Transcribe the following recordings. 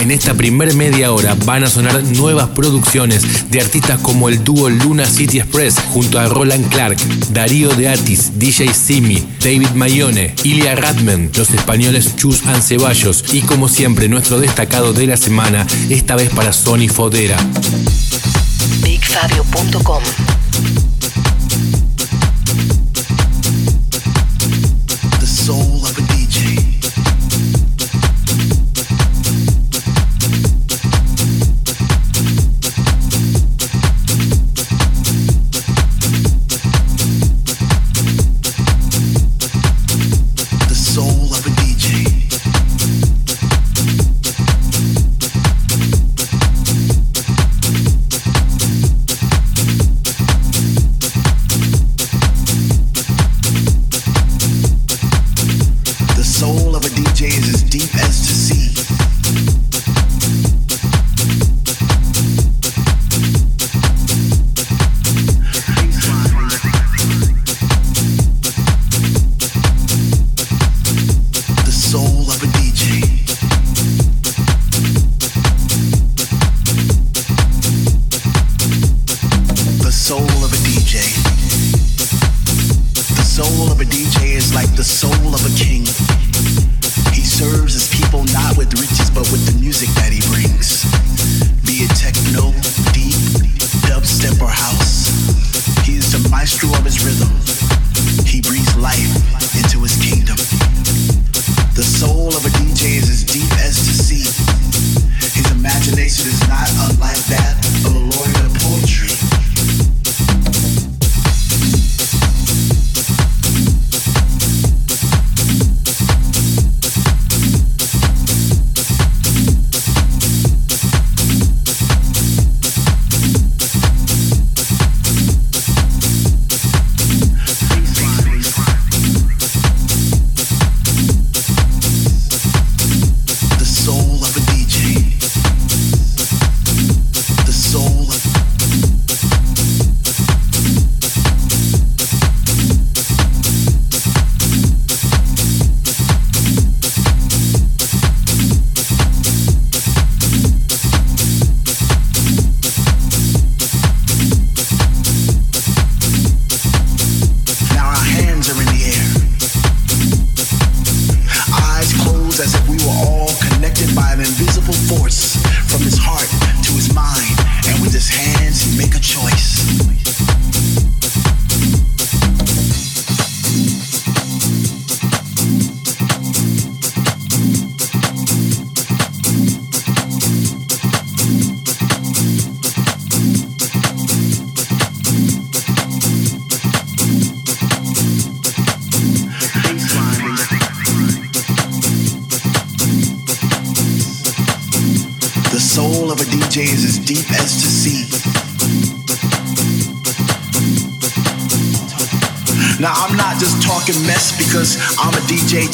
En esta primer media hora van a sonar nuevas producciones de artistas como el dúo Luna City Express junto a Roland Clark, Darío de Atis, DJ Simi, David Mayone, Ilya Radman, los españoles Chus and Ceballos y como siempre nuestro destacado de la semana, esta vez para Sony Fodera. BigFabio.com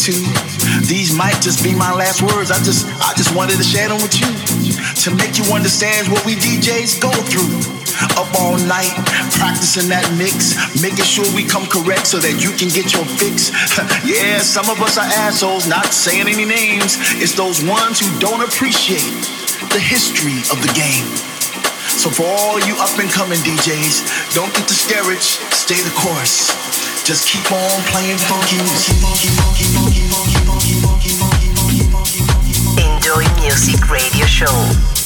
too. These might just be my last words. I just I just wanted to share them with you. To make you understand what we DJs go through. Up all night, practicing that mix, making sure we come correct so that you can get your fix. yeah, some of us are assholes, not saying any names. It's those ones who don't appreciate the history of the game. So for all you up and coming DJs, don't get discouraged, stay the course. Just keep on playing funky music. Enjoy Music Radio Show.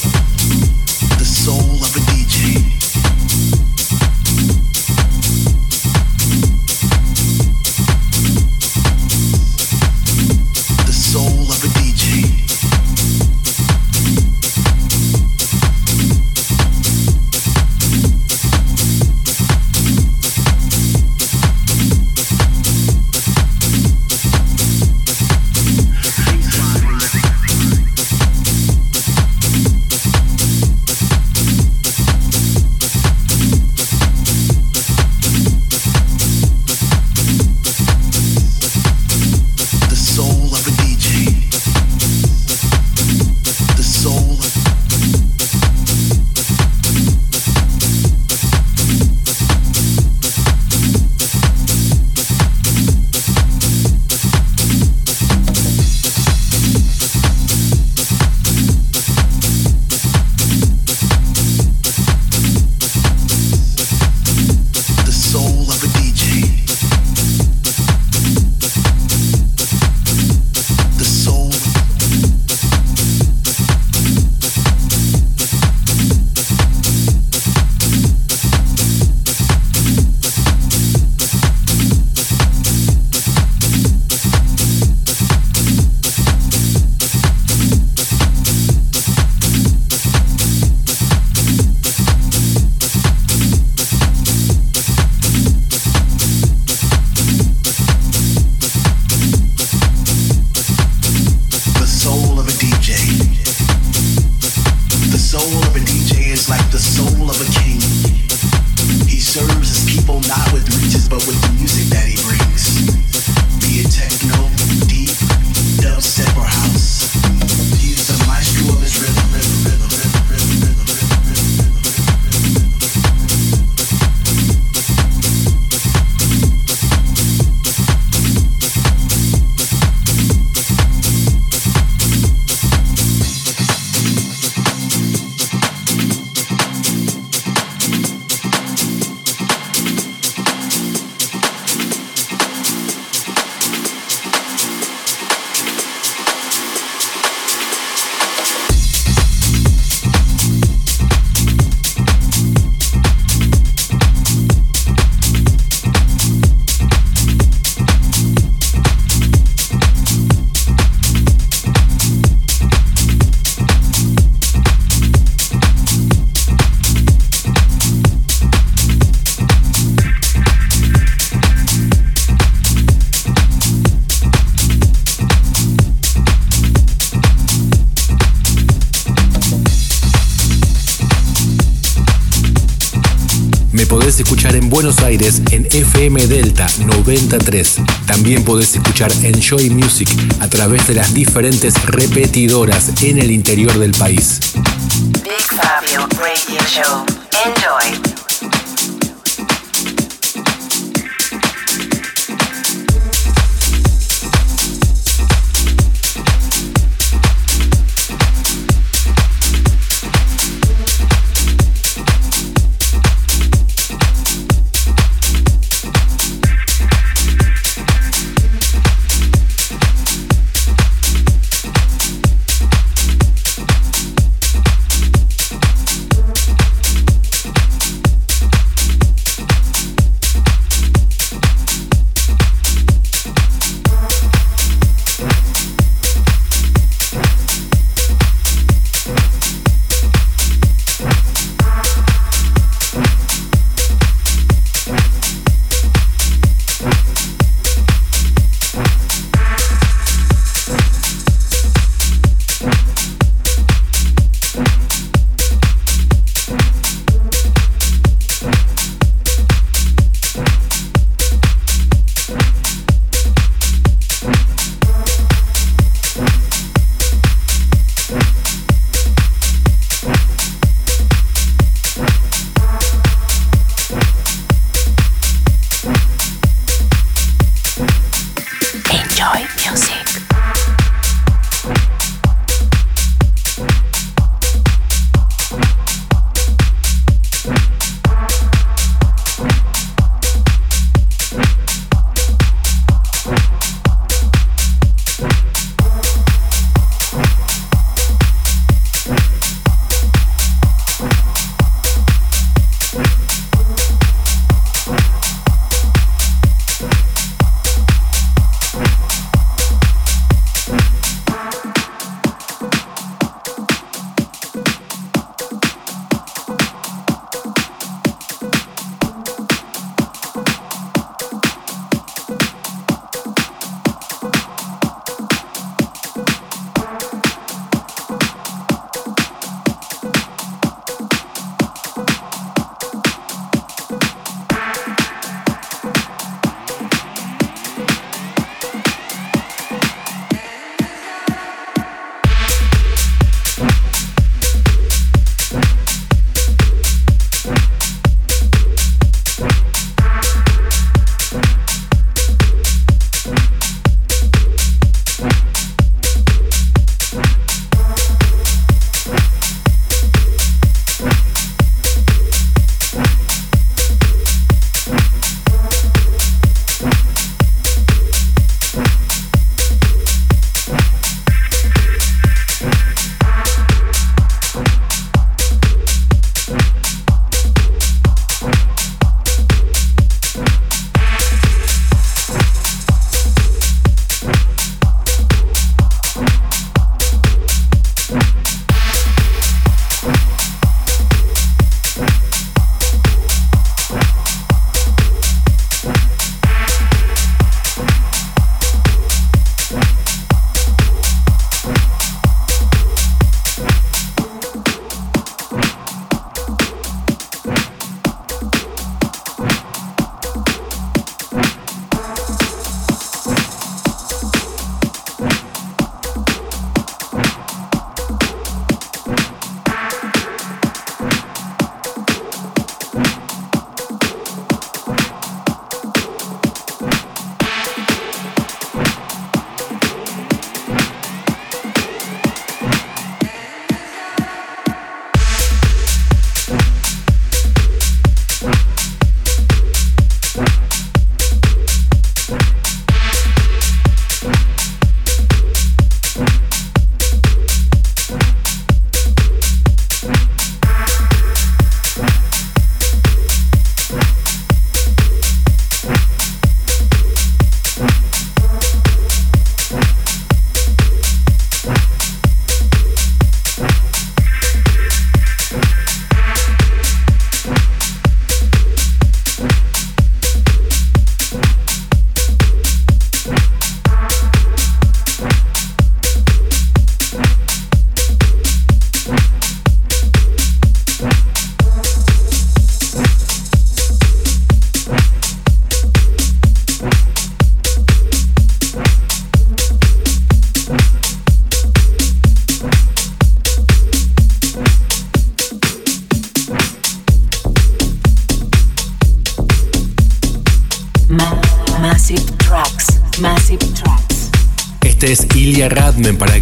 En Buenos Aires en FM Delta 93. También podés escuchar Enjoy Music a través de las diferentes repetidoras en el interior del país. Big Fabio Radio Show. Enjoy.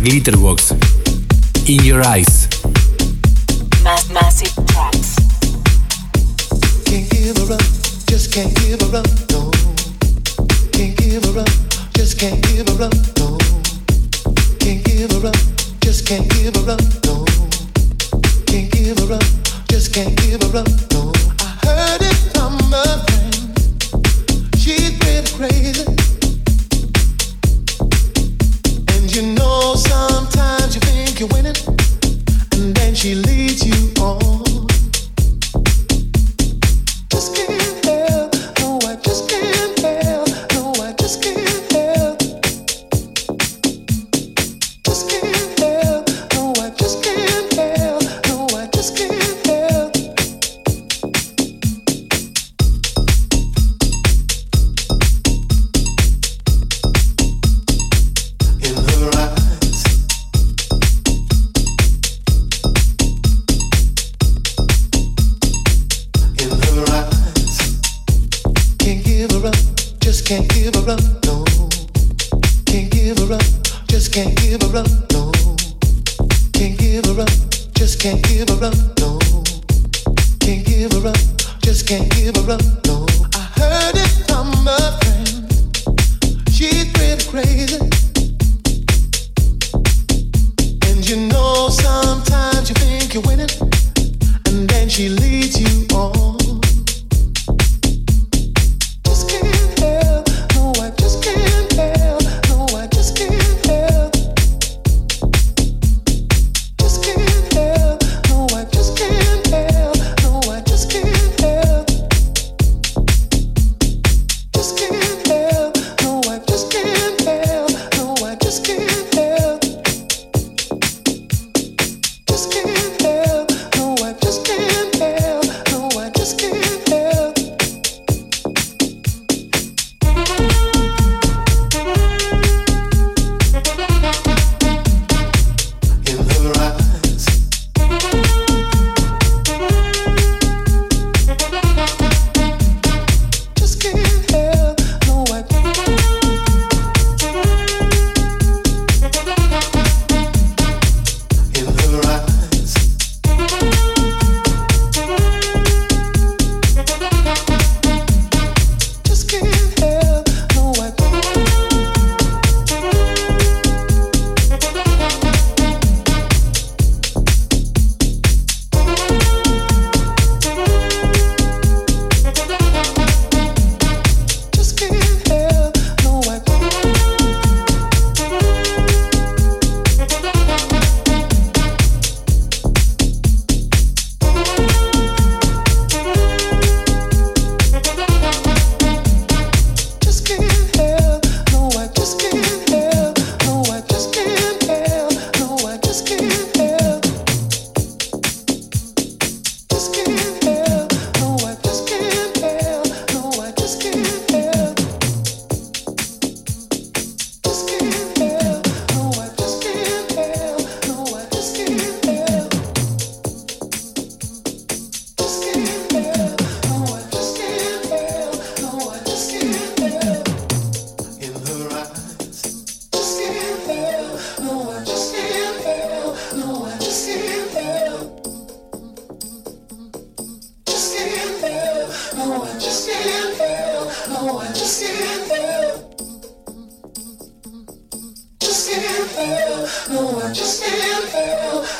Glitterbox, In Your Eyes. Mass massive tracks. Can't give her up, just can't give her up, no. Can't give her up, just can't give her up, no. Can't give her up, just can't give her up, no. Can't give her up, just can't give her up.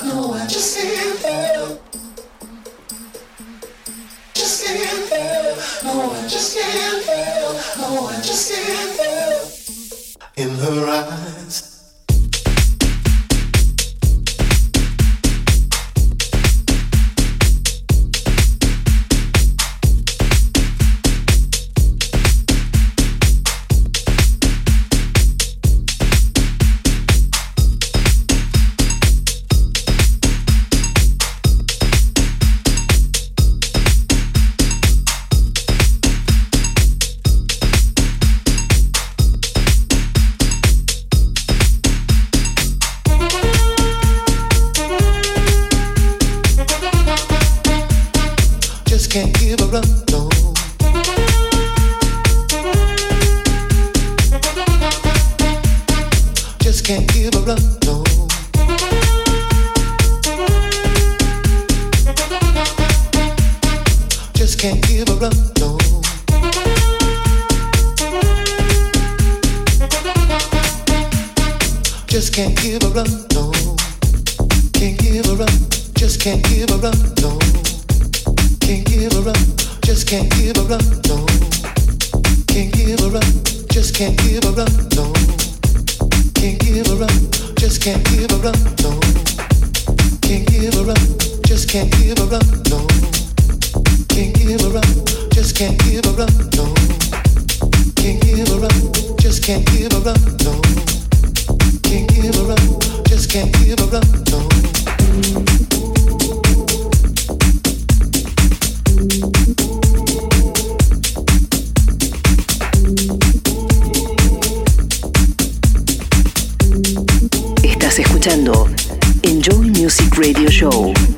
No, I just can't feel. Just can't feel. No, I just can't feel. No, I just can't feel. In her eyes Enjoy Music Radio Show.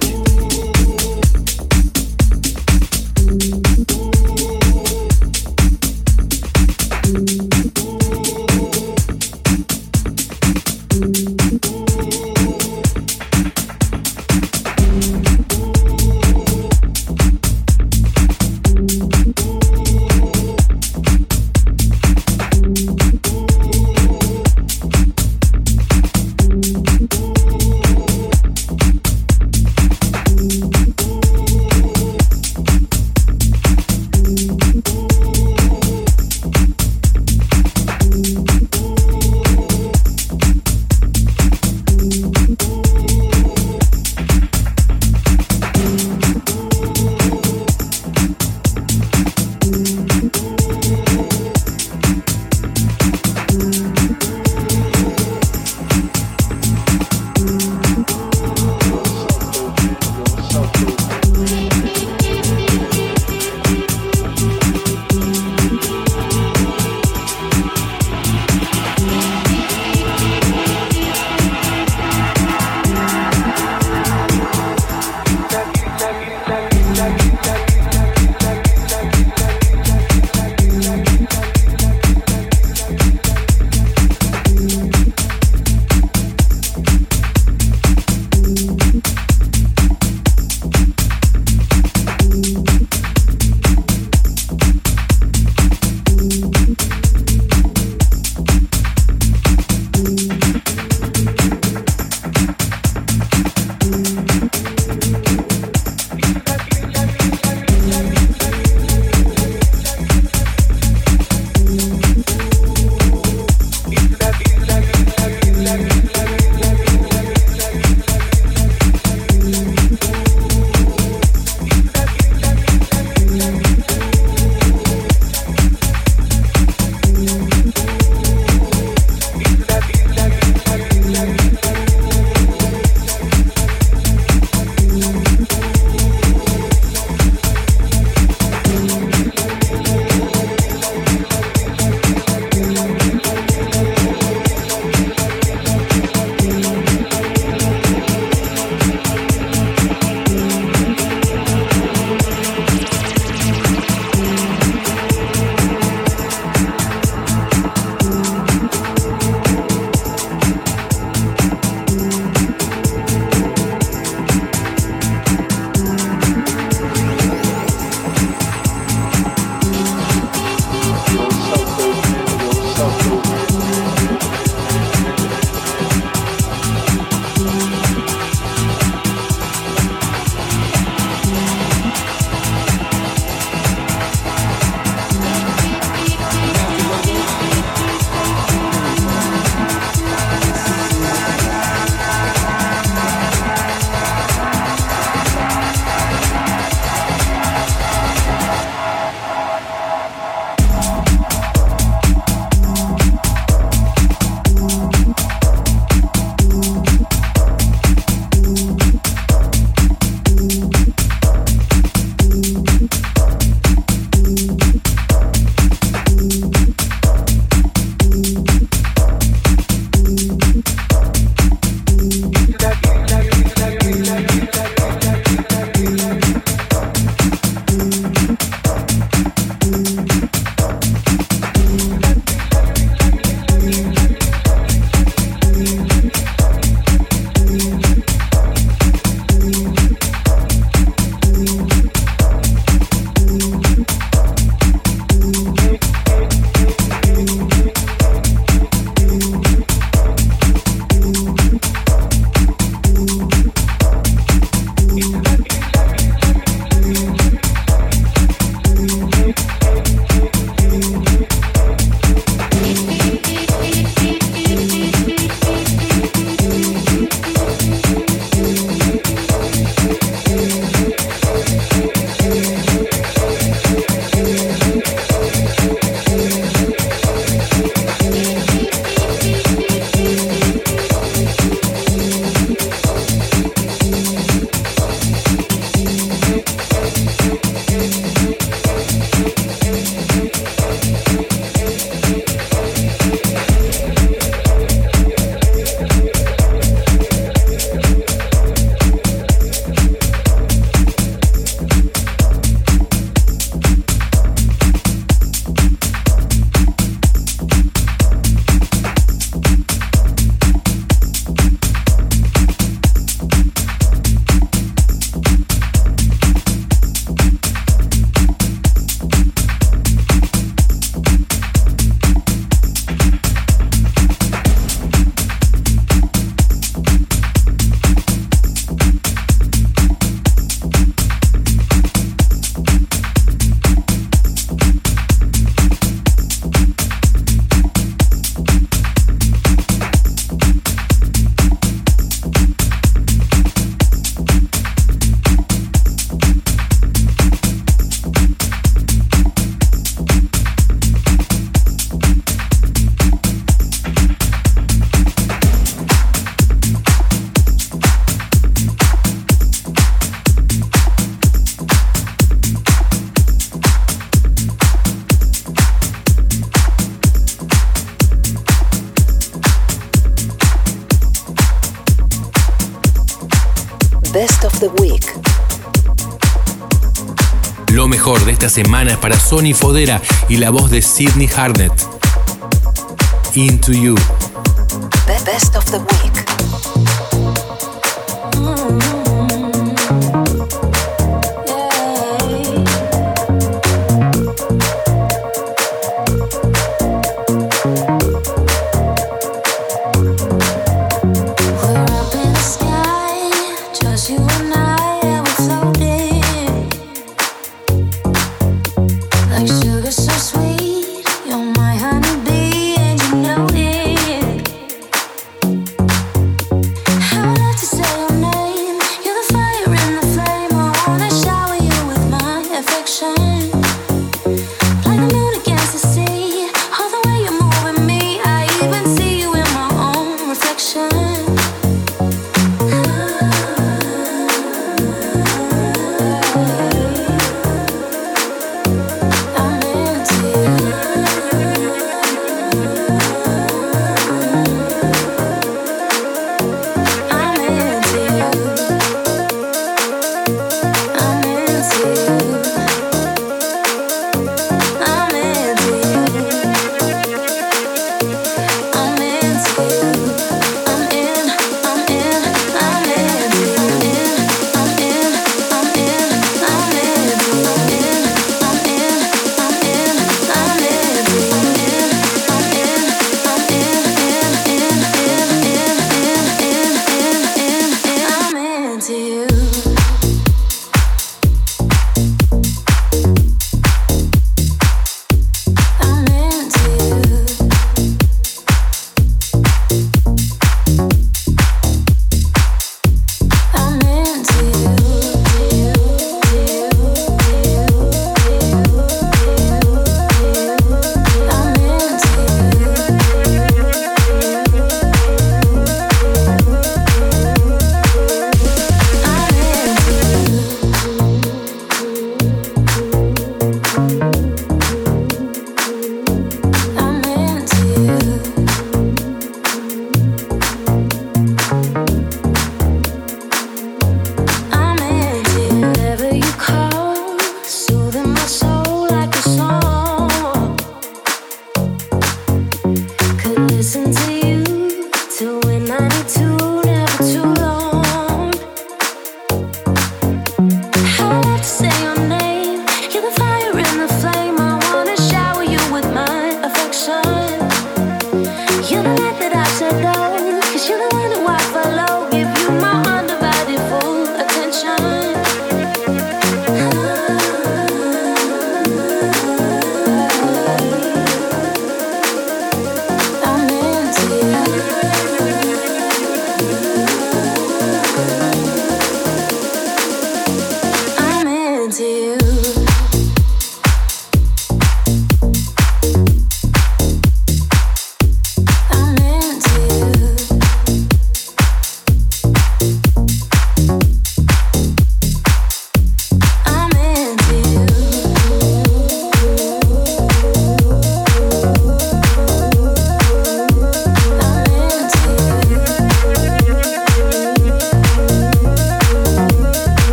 Sony Fodera y la voz de Sidney Harnett. Into You. Best of the Week. reflection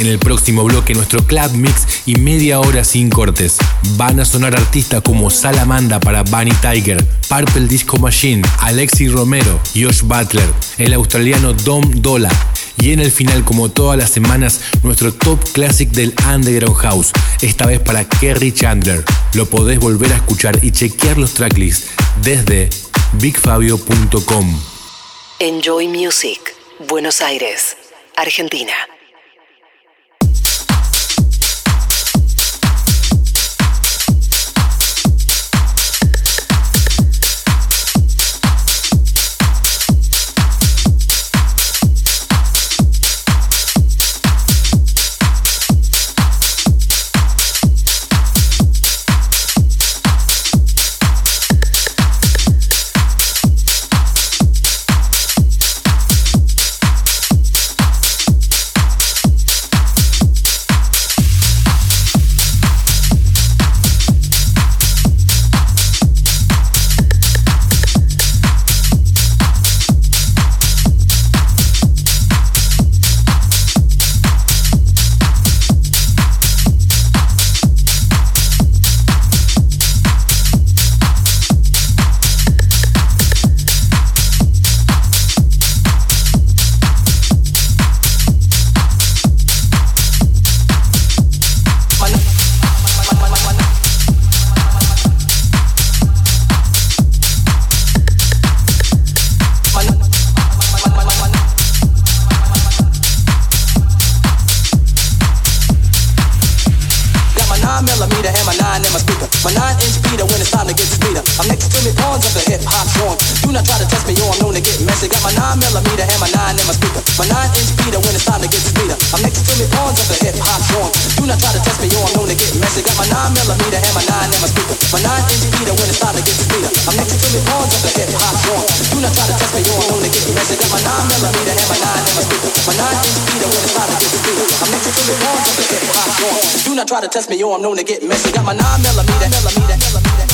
en el próximo bloque nuestro club mix y media hora sin cortes. Van a sonar artistas como Salamanda para Bunny Tiger, Purple Disco Machine, Alexis Romero, Josh Butler, el australiano Dom Dola. Y en el final, como todas las semanas, nuestro top classic del Underground House, esta vez para Kerry Chandler. Lo podés volver a escuchar y chequear los tracklists desde bigfabio.com. Enjoy Music, Buenos Aires, Argentina. nine in my speaker. My nine inch Peter when it's time to get the speeder. I'm next to me pawns of the hip hop joint. Do not try to test me or I'm known to get messy. Got my nine millimeter and my nine in my speaker. My nine inch Peter when it's time to get the speeder. I'm next to me pawns of the hip hop joint. Do not try to test me or I'm known to get messy. Got my nine millimeter and my nine in my speaker. My nine inch Peter when it's time to get the speeder. I'm next to me pawns of the hip hop joint. Do not try to test me or I'm known to get messy. Got my nine millimeter and my nine in my speaker. My nine inch Peter when it's time to get the speeder. I'm next to me pawns of the hip hop joint. Do not try to test me or I'm known to get messy. Got my nine millimeter. Nine millimeter.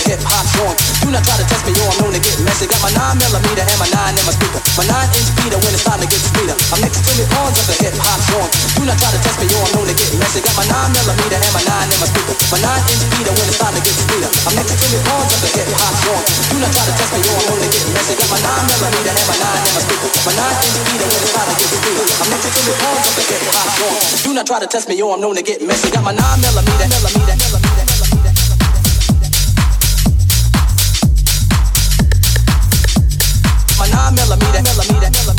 the hip hop joint. Do not try to test me, yo, I'm known to get messy. Got my 9 millimeter and my 9 in my speaker. My 9 inch beater when it's time to get sweeter. I'm next to the pawns of the hip hop joint. Do not try to test me, yo, I'm known to get messy. Got my 9 millimeter and my 9 in my speaker. My 9 inch beater when it's time to get sweeter. I'm next to the pawns of the hip hop joint. Do not try to test me, yo, I'm known to get messy. Got my 9 millimeter and my 9 in my speaker. My 9 inch beater when it's time to get sweeter. I'm next to the pawns of the hip hop joint. Do not try to test me, yo, I'm known to get messy. Got my 9 millimeter, millimeter, millimeter. millimeter. millimeter.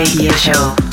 Radio Show.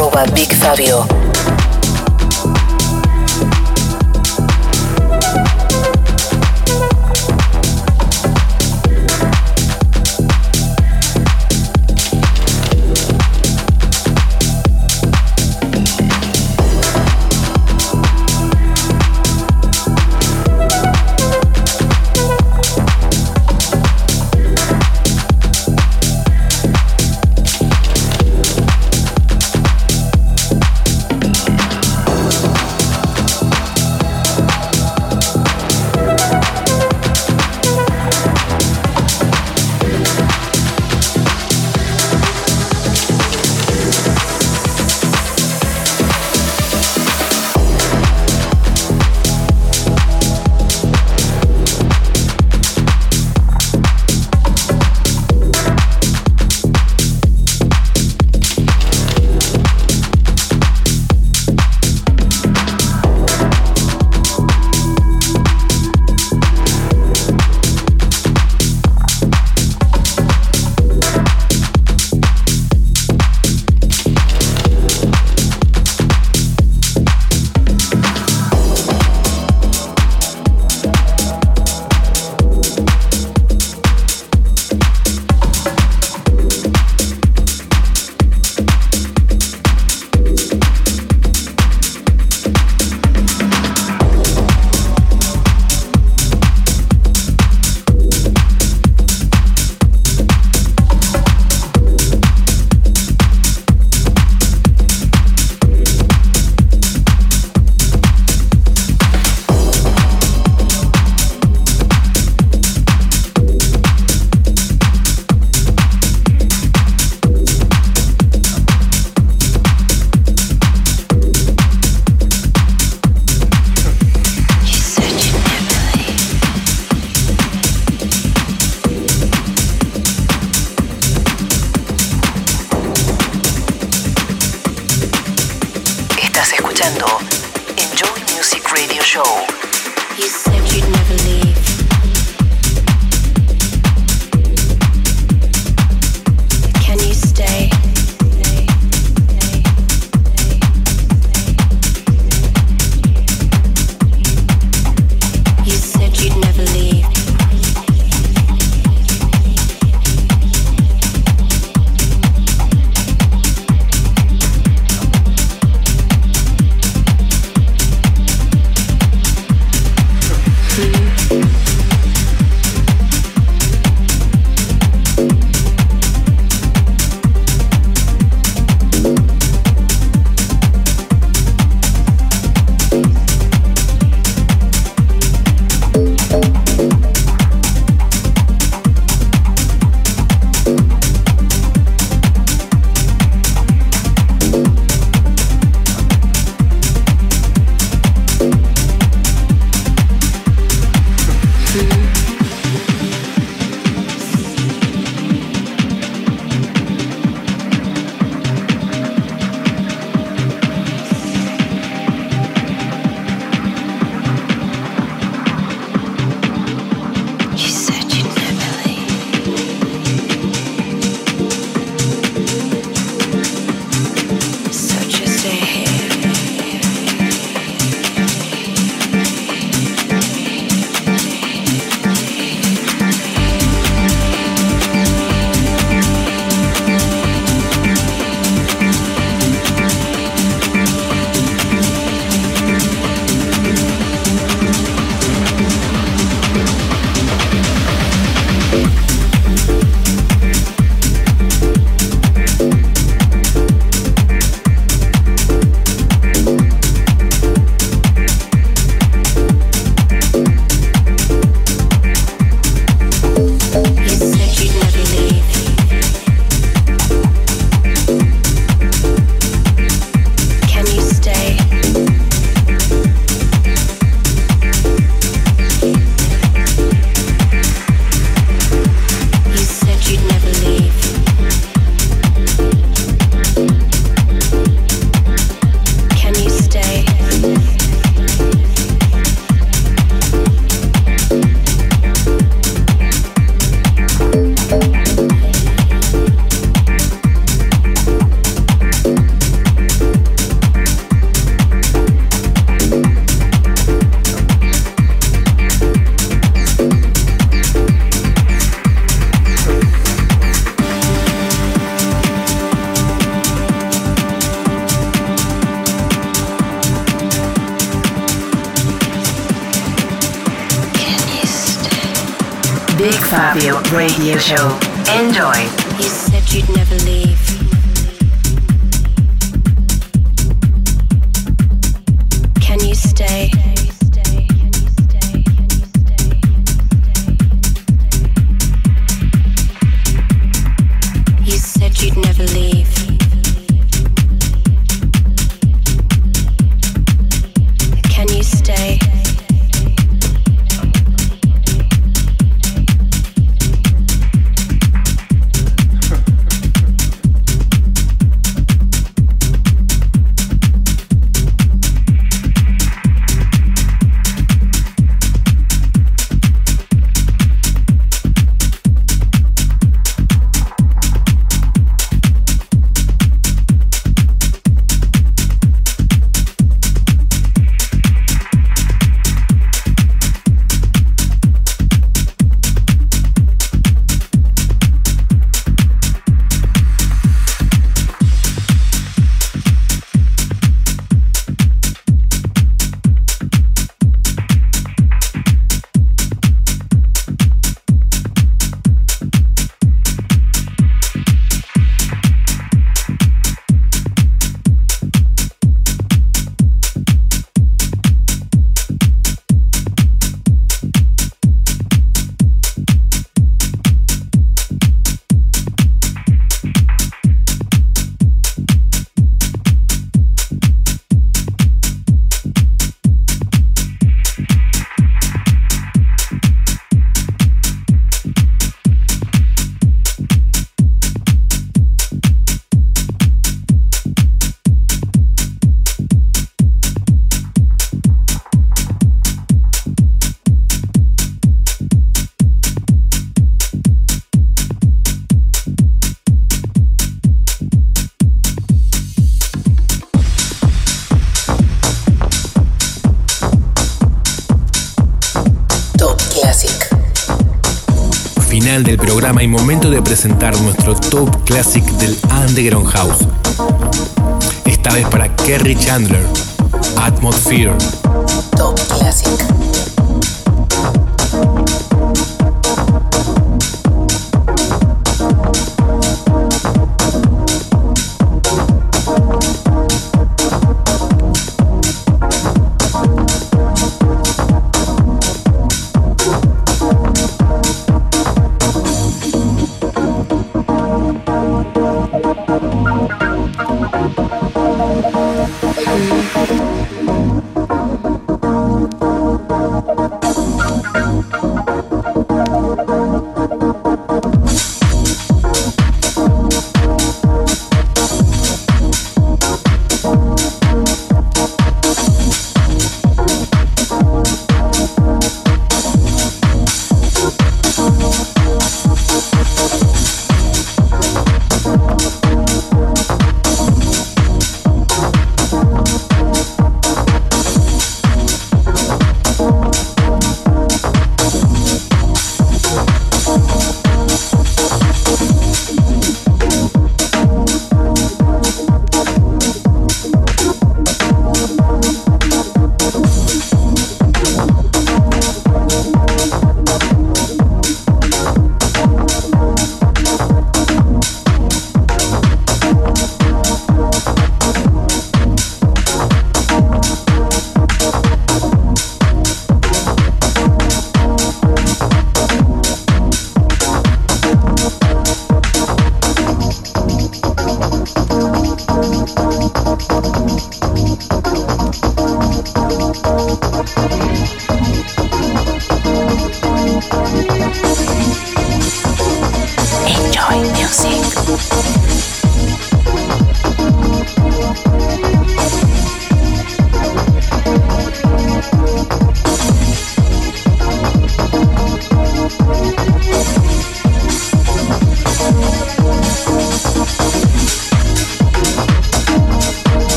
arroba Big Fabio. Fabio Radio Show. Enjoy. You said you'd never leave. Momento de presentar nuestro top classic del Underground House. Esta vez para Kerry Chandler, Atmosphere.